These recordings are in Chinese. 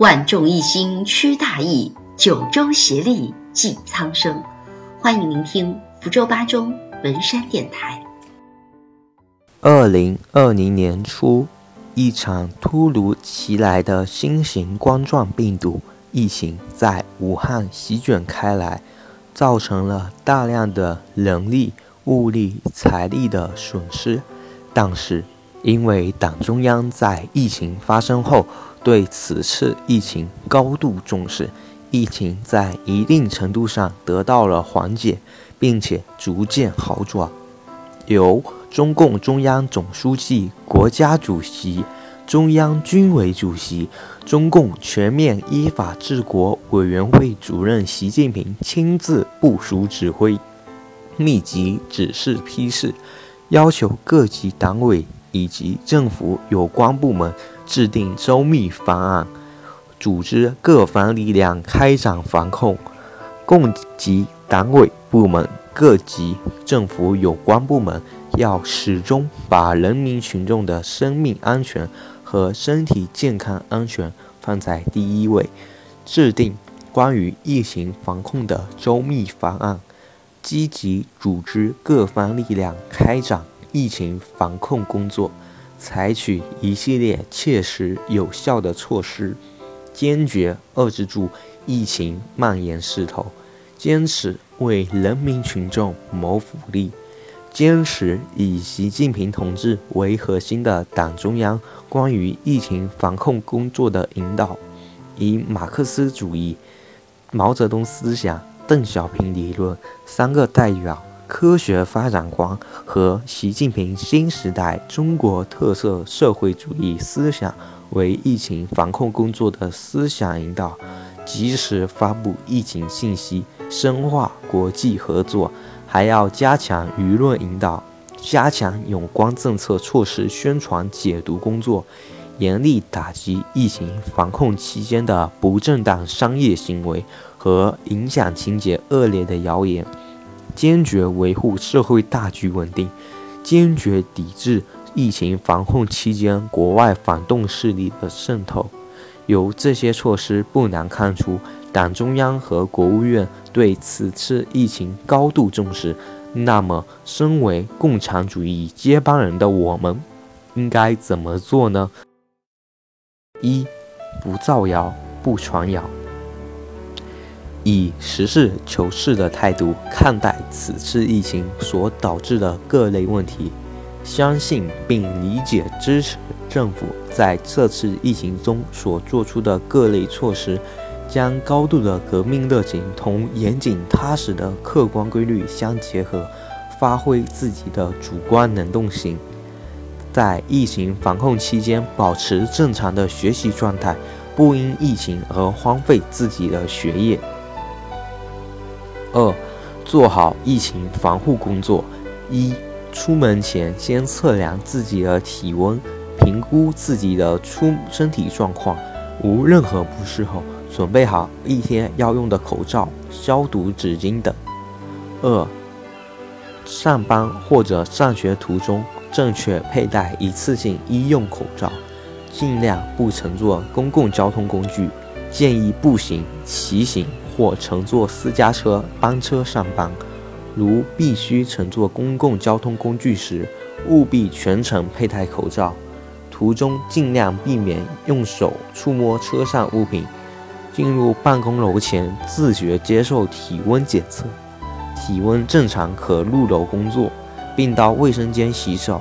万众一心驱大疫，九州协力济苍生。欢迎聆听福州八中文山电台。二零二零年初，一场突如其来的新型冠状病毒疫情在武汉席卷开来，造成了大量的人力、物力、财力的损失。但是，因为党中央在疫情发生后对此次疫情高度重视，疫情在一定程度上得到了缓解，并且逐渐好转。由中共中央总书记、国家主席、中央军委主席、中共全面依法治国委员会主任习近平亲自部署指挥，密集指示批示，要求各级党委。以及政府有关部门制定周密方案，组织各方力量开展防控。共级党委部门、各级政府有关部门要始终把人民群众的生命安全和身体健康安全放在第一位，制定关于疫情防控的周密方案，积极组织各方力量开展。疫情防控工作，采取一系列切实有效的措施，坚决遏制住疫情蔓延势头，坚持为人民群众谋福利，坚持以习近平同志为核心的党中央关于疫情防控工作的引导，以马克思主义、毛泽东思想、邓小平理论三个代表。科学发展观和习近平新时代中国特色社会主义思想为疫情防控工作的思想引导，及时发布疫情信息，深化国际合作，还要加强舆论引导，加强有关政策措施宣传解读工作，严厉打击疫情防控期间的不正当商业行为和影响情节恶劣的谣言。坚决维护社会大局稳定，坚决抵制疫情防控期间国外反动势力的渗透。由这些措施不难看出，党中央和国务院对此次疫情高度重视。那么，身为共产主义接班人的我们，应该怎么做呢？一，不造谣，不传谣。以实事求是的态度看待此次疫情所导致的各类问题，相信并理解支持政府在这次疫情中所做出的各类措施，将高度的革命热情同严谨踏实的客观规律相结合，发挥自己的主观能动性，在疫情防控期间保持正常的学习状态，不因疫情而荒废自己的学业。二，做好疫情防护工作。一，出门前先测量自己的体温，评估自己的出身体状况，无任何不适后，准备好一天要用的口罩、消毒纸巾等。二，上班或者上学途中正确佩戴一次性医用口罩，尽量不乘坐公共交通工具，建议步行、骑行。或乘坐私家车、班车上班，如必须乘坐公共交通工具时，务必全程佩戴口罩。途中尽量避免用手触摸车上物品。进入办公楼前，自觉接受体温检测，体温正常可入楼工作，并到卫生间洗手。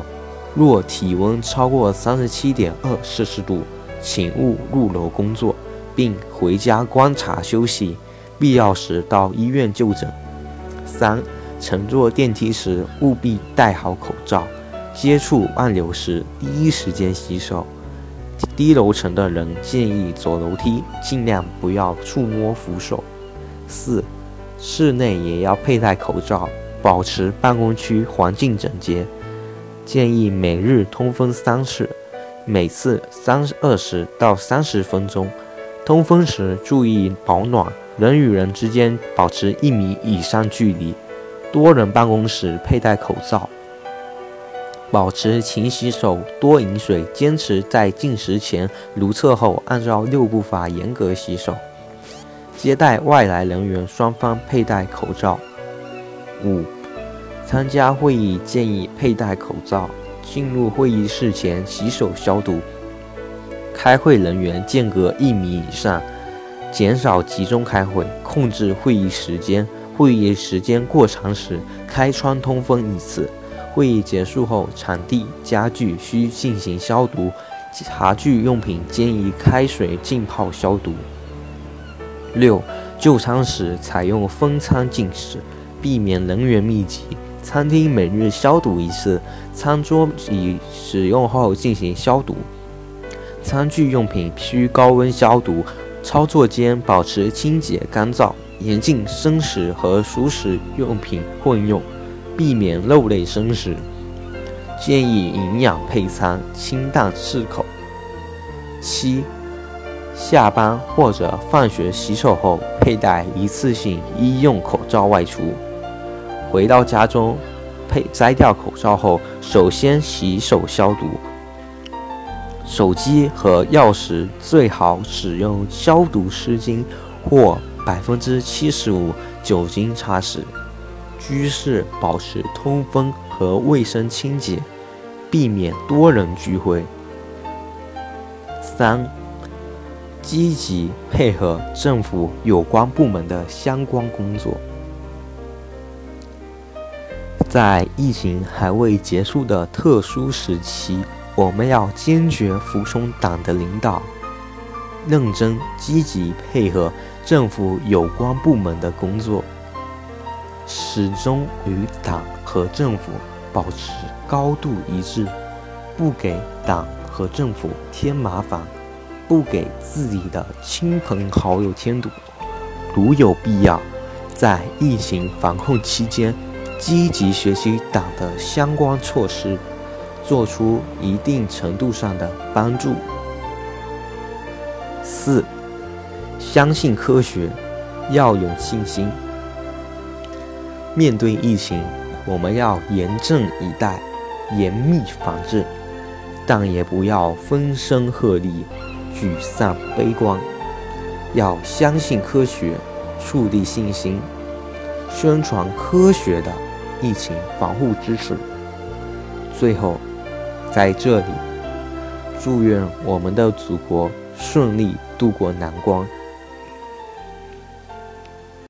若体温超过三十七点二摄氏度，请勿入楼工作，并回家观察休息。必要时到医院就诊。三、乘坐电梯时务必戴好口罩，接触暗流时第一时间洗手。低楼层的人建议走楼梯尽量不要触摸扶手。四、室内也要佩戴口罩，保持办公区环境整洁。建议每日通风三次，每次三二十到三十分钟。通风时注意保暖。人与人之间保持一米以上距离，多人办公时佩戴口罩。保持勤洗手、多饮水，坚持在进食前、如厕后按照六步法严格洗手。接待外来人员，双方佩戴口罩。五、参加会议建议佩戴口罩。进入会议室前洗手消毒。开会人员间隔一米以上，减少集中开会，控制会议时间。会议时间过长时，开窗通风一次。会议结束后，场地、家具需进行消毒，茶具用品建议开水浸泡消毒。六、就餐时采用分餐进食，避免人员密集。餐厅每日消毒一次，餐桌椅使用后进行消毒。餐具用品需高温消毒，操作间保持清洁干燥，严禁生食和熟食用品混用。避免肉类生食，建议营养配餐，清淡适口。七，下班或者放学洗手后，佩戴一次性医用口罩外出。回到家中，佩摘掉口罩后，首先洗手消毒。手机和钥匙最好使用消毒湿巾或百分之七十五酒精擦拭。居室保持通风和卫生清洁，避免多人聚会。三、积极配合政府有关部门的相关工作。在疫情还未结束的特殊时期，我们要坚决服从党的领导，认真积极配合政府有关部门的工作。始终与党和政府保持高度一致，不给党和政府。添麻烦，不给自己的亲朋好友添堵。如有必要，在疫情防控期间，积极学习党的相关措施，做出一定程度上的帮助。四，相信科学，要有信心。面对疫情，我们要严阵以待，严密防治，但也不要风声鹤唳、沮丧悲观。要相信科学，树立信心，宣传科学的疫情防护知识。最后，在这里，祝愿我们的祖国顺利度过难关。